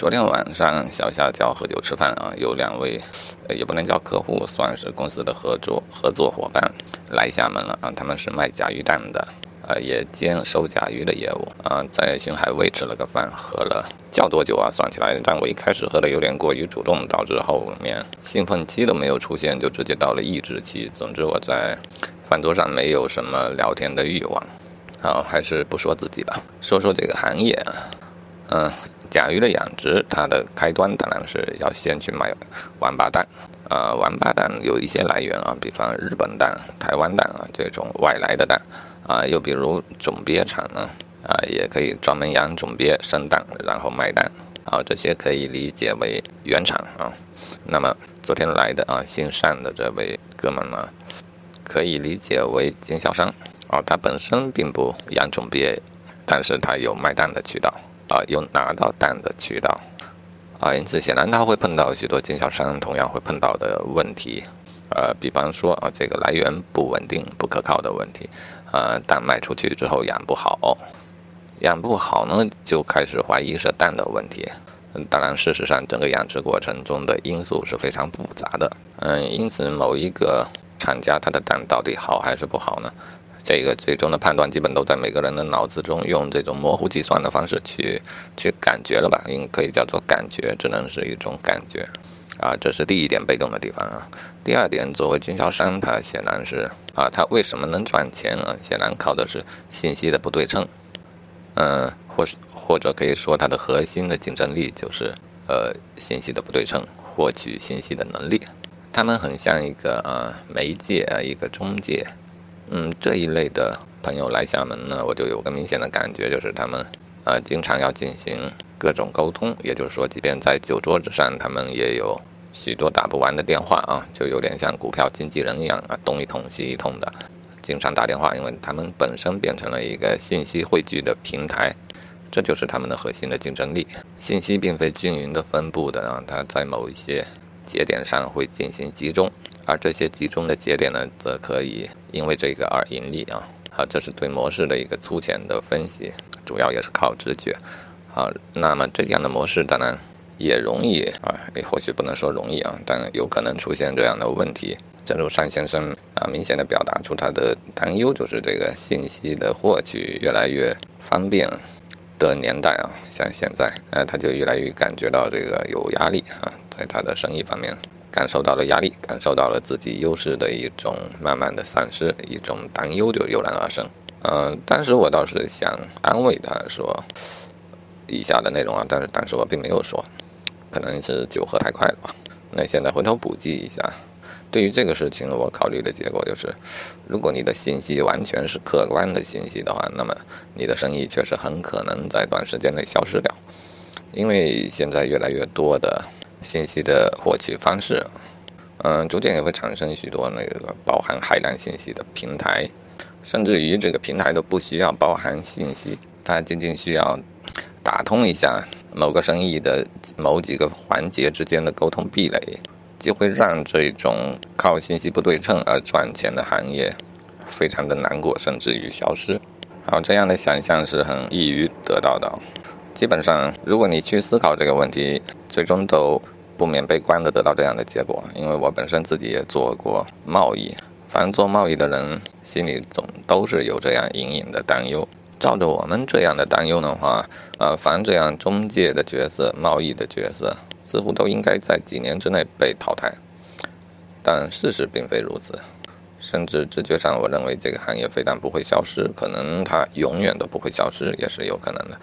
昨天晚上小夏叫喝酒吃饭啊，有两位，也不能叫客户，算是公司的合作合作伙伴来厦门了啊。他们是卖甲鱼蛋的，呃，也兼收甲鱼的业务啊。在星海卫吃了个饭，喝了叫多久啊？算起来，但我一开始喝的有点过于主动，导致后面兴奋期都没有出现，就直接到了抑制期。总之我在饭桌上没有什么聊天的欲望。好，还是不说自己吧，说说这个行业啊，嗯，甲鱼的养殖，它的开端当然是要先去买王八蛋，啊，王八蛋有一些来源啊，比方日本蛋、台湾蛋啊这种外来的蛋，啊，又比如种鳖场呢，啊，也可以专门养种鳖生蛋，然后卖蛋，啊，这些可以理解为原厂啊。那么昨天来的啊，姓单的这位哥们呢，可以理解为经销商。啊，他本身并不养种鳖，但是他有卖蛋的渠道，啊，有拿到蛋的渠道，啊，因此显然它会碰到许多经销商同样会碰到的问题，呃，比方说啊，这个来源不稳定、不可靠的问题，啊，蛋卖出去之后养不好，养不好呢，就开始怀疑是蛋的问题。嗯，当然，事实上整个养殖过程中的因素是非常复杂的，嗯，因此某一个厂家它的蛋到底好还是不好呢？这个最终的判断基本都在每个人的脑子中用这种模糊计算的方式去去感觉了吧？应可以叫做感觉，只能是一种感觉啊。这是第一点被动的地方啊。第二点，作为经销商，他显然是啊，他为什么能赚钱啊？显然靠的是信息的不对称，嗯，或是或者可以说它的核心的竞争力就是呃信息的不对称，获取信息的能力。他们很像一个呃媒介啊，一个中介。嗯，这一类的朋友来厦门呢，我就有个明显的感觉，就是他们，呃，经常要进行各种沟通。也就是说，即便在酒桌子上，他们也有许多打不完的电话啊，就有点像股票经纪人一样啊，东一通西一通的，经常打电话，因为他们本身变成了一个信息汇聚的平台，这就是他们的核心的竞争力。信息并非均匀的分布的啊，它在某一些节点上会进行集中。而这些集中的节点呢，则可以因为这个而盈利啊。好，这是对模式的一个粗浅的分析，主要也是靠直觉。好，那么这样的模式当然也容易啊，也或许不能说容易啊，但有可能出现这样的问题。正如单先生啊，明显的表达出他的担忧，就是这个信息的获取越来越方便的年代啊，像现在，呃，他就越来越感觉到这个有压力啊，在他的生意方面。感受到了压力，感受到了自己优势的一种慢慢的丧失，一种担忧就油然而生。嗯，当时我倒是想安慰他说以下的内容啊，但是当时我并没有说，可能是酒喝太快了吧。那现在回头补记一下，对于这个事情，我考虑的结果就是，如果你的信息完全是客观的信息的话，那么你的生意确实很可能在短时间内消失掉，因为现在越来越多的。信息的获取方式，嗯，逐渐也会产生许多那个包含海量信息的平台，甚至于这个平台都不需要包含信息，它仅仅需要打通一下某个生意的某几个环节之间的沟通壁垒，就会让这种靠信息不对称而赚钱的行业非常的难过，甚至于消失。好，这样的想象是很易于得到的。基本上，如果你去思考这个问题，最终都不免悲观的得到这样的结果。因为我本身自己也做过贸易，凡做贸易的人心里总都是有这样隐隐的担忧。照着我们这样的担忧的话，呃，凡这样中介的角色、贸易的角色，似乎都应该在几年之内被淘汰。但事实并非如此，甚至直觉上，我认为这个行业非但不会消失，可能它永远都不会消失，也是有可能的。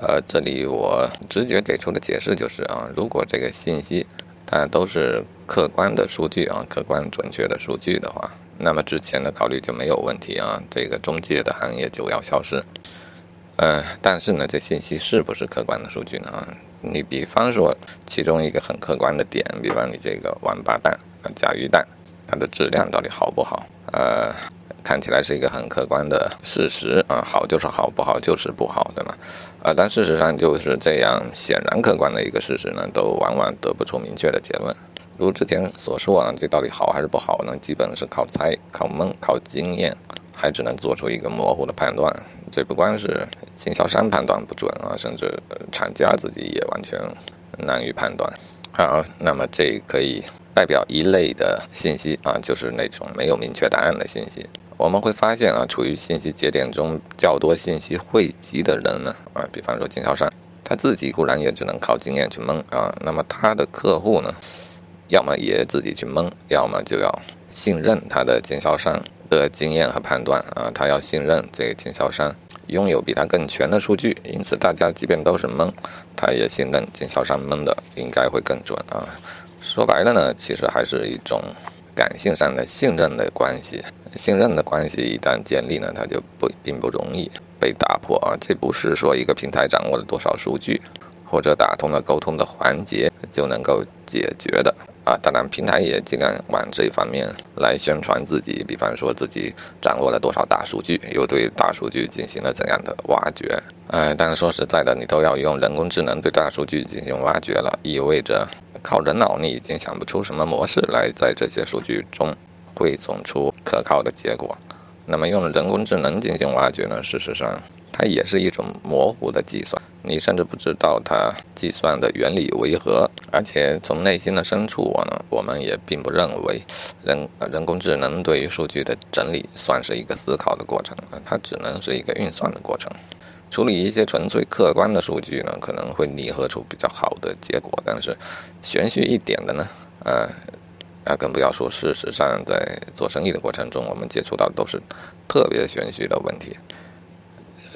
呃，这里我直觉给出的解释就是啊，如果这个信息它都是客观的数据啊，客观准确的数据的话，那么之前的考虑就没有问题啊，这个中介的行业就要消失。呃，但是呢，这信息是不是客观的数据呢？你比方说，其中一个很客观的点，比方你这个王八蛋啊，甲鱼蛋，它的质量到底好不好？呃。看起来是一个很客观的事实啊，好就是好，不好就是不好，对吗？啊，但事实上就是这样显然客观的一个事实呢，都往往得不出明确的结论。如之前所说啊，这到底好还是不好呢？基本是靠猜、靠蒙、靠经验，还只能做出一个模糊的判断。这不光是经销商判断不准啊，甚至厂家自己也完全难于判断。好，那么这可以代表一类的信息啊，就是那种没有明确答案的信息。我们会发现啊，处于信息节点中较多信息汇集的人呢，啊，比方说经销商，他自己固然也只能靠经验去蒙啊，那么他的客户呢，要么也自己去蒙，要么就要信任他的经销商的经验和判断啊，他要信任这个经销商拥有比他更全的数据，因此大家即便都是蒙，他也信任经销商蒙的应该会更准啊。说白了呢，其实还是一种感性上的信任的关系。信任的关系一旦建立呢，它就不并不容易被打破啊！这不是说一个平台掌握了多少数据，或者打通了沟通的环节就能够解决的啊！当然，平台也尽量往这方面来宣传自己，比方说自己掌握了多少大数据，又对大数据进行了怎样的挖掘。哎，但是说实在的，你都要用人工智能对大数据进行挖掘了，意味着靠人脑你已经想不出什么模式来在这些数据中。汇总出可靠的结果，那么用人工智能进行挖掘呢？事实上，它也是一种模糊的计算，你甚至不知道它计算的原理为何。而且从内心的深处，我呢，我们也并不认为人人工智能对于数据的整理算是一个思考的过程，它只能是一个运算的过程。处理一些纯粹客观的数据呢，可能会拟合出比较好的结果，但是玄虚一点的呢，呃。啊，更不要说，事实上，在做生意的过程中，我们接触到的都是特别玄虚的问题。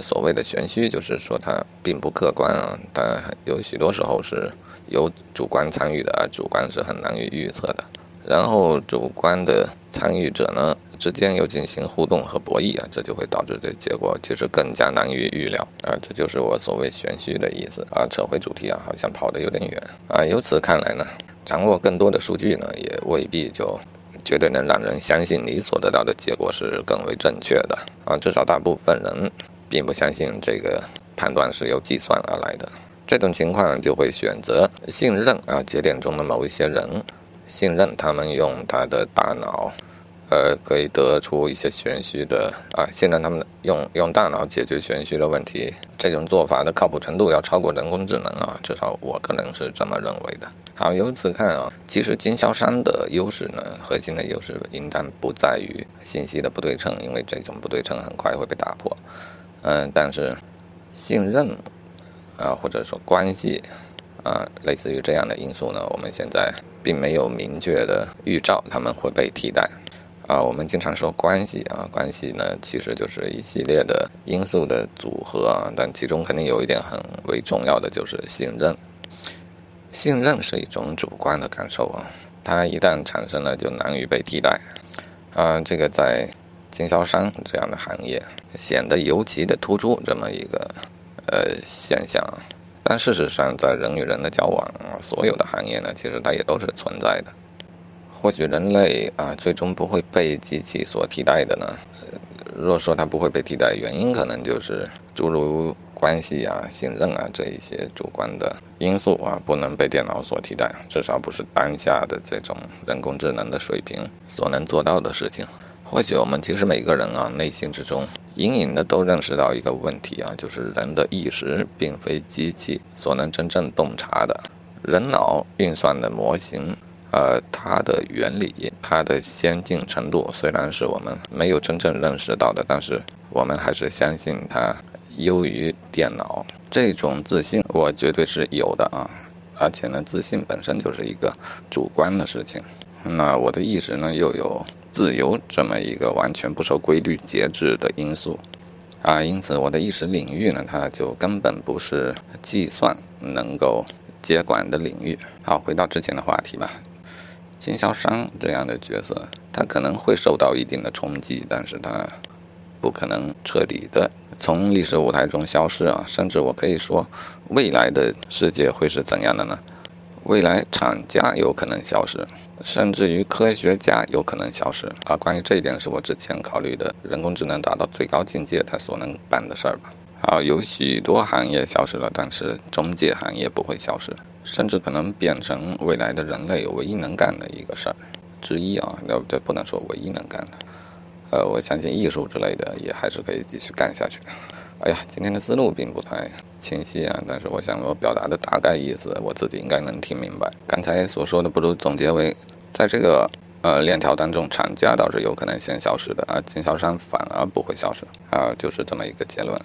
所谓的玄虚，就是说它并不客观啊，它有许多时候是有主观参与的，而主观是很难以预测的。然后，主观的参与者呢之间又进行互动和博弈啊，这就会导致这结果其实更加难于预料啊。这就是我所谓玄虚的意思啊。扯回主题啊，好像跑得有点远啊。由此看来呢。掌握更多的数据呢，也未必就绝对能让人相信你所得到的结果是更为正确的啊。至少大部分人并不相信这个判断是由计算而来的。这种情况就会选择信任啊节点中的某一些人，信任他们用他的大脑。呃，可以得出一些玄虚的啊，现在他们用用大脑解决玄虚的问题，这种做法的靠谱程度要超过人工智能啊，至少我个人是这么认为的。好，由此看啊，其实经销商的优势呢，核心的优势应当不在于信息的不对称，因为这种不对称很快会被打破。嗯，但是信任啊，或者说关系啊，类似于这样的因素呢，我们现在并没有明确的预兆他们会被替代。啊，我们经常说关系啊，关系呢其实就是一系列的因素的组合啊，但其中肯定有一点很为重要的就是信任。信任是一种主观的感受啊，它一旦产生了就难于被替代啊，这个在经销商这样的行业显得尤其的突出这么一个呃现象，但事实上在人与人的交往，所有的行业呢，其实它也都是存在的。或许人类啊，最终不会被机器所替代的呢。若说它不会被替代，原因可能就是诸如关系啊、信任啊这一些主观的因素啊，不能被电脑所替代，至少不是当下的这种人工智能的水平所能做到的事情。或许我们其实每个人啊，内心之中隐隐的都认识到一个问题啊，就是人的意识并非机器所能真正洞察的，人脑运算的模型。呃，它的原理，它的先进程度，虽然是我们没有真正认识到的，但是我们还是相信它优于电脑。这种自信，我绝对是有的啊！而且呢，自信本身就是一个主观的事情。那我的意识呢，又有自由这么一个完全不受规律节制的因素啊，因此我的意识领域呢，它就根本不是计算能够接管的领域。好，回到之前的话题吧。经销商这样的角色，他可能会受到一定的冲击，但是他不可能彻底的从历史舞台中消失啊！甚至我可以说，未来的世界会是怎样的呢？未来厂家有可能消失，甚至于科学家有可能消失啊！关于这一点，是我之前考虑的人工智能达到最高境界，它所能办的事儿吧。好，有许多行业消失了，但是中介行业不会消失，甚至可能变成未来的人类唯一能干的一个事儿之一啊！要不对，不能说唯一能干的呃，我相信艺术之类的也还是可以继续干下去。哎呀，今天的思路并不太清晰啊，但是我想我表达的大概意思，我自己应该能听明白。刚才所说的不如总结为，在这个呃链条当中，厂家倒是有可能先消失的啊，经销商反而不会消失啊，就是这么一个结论。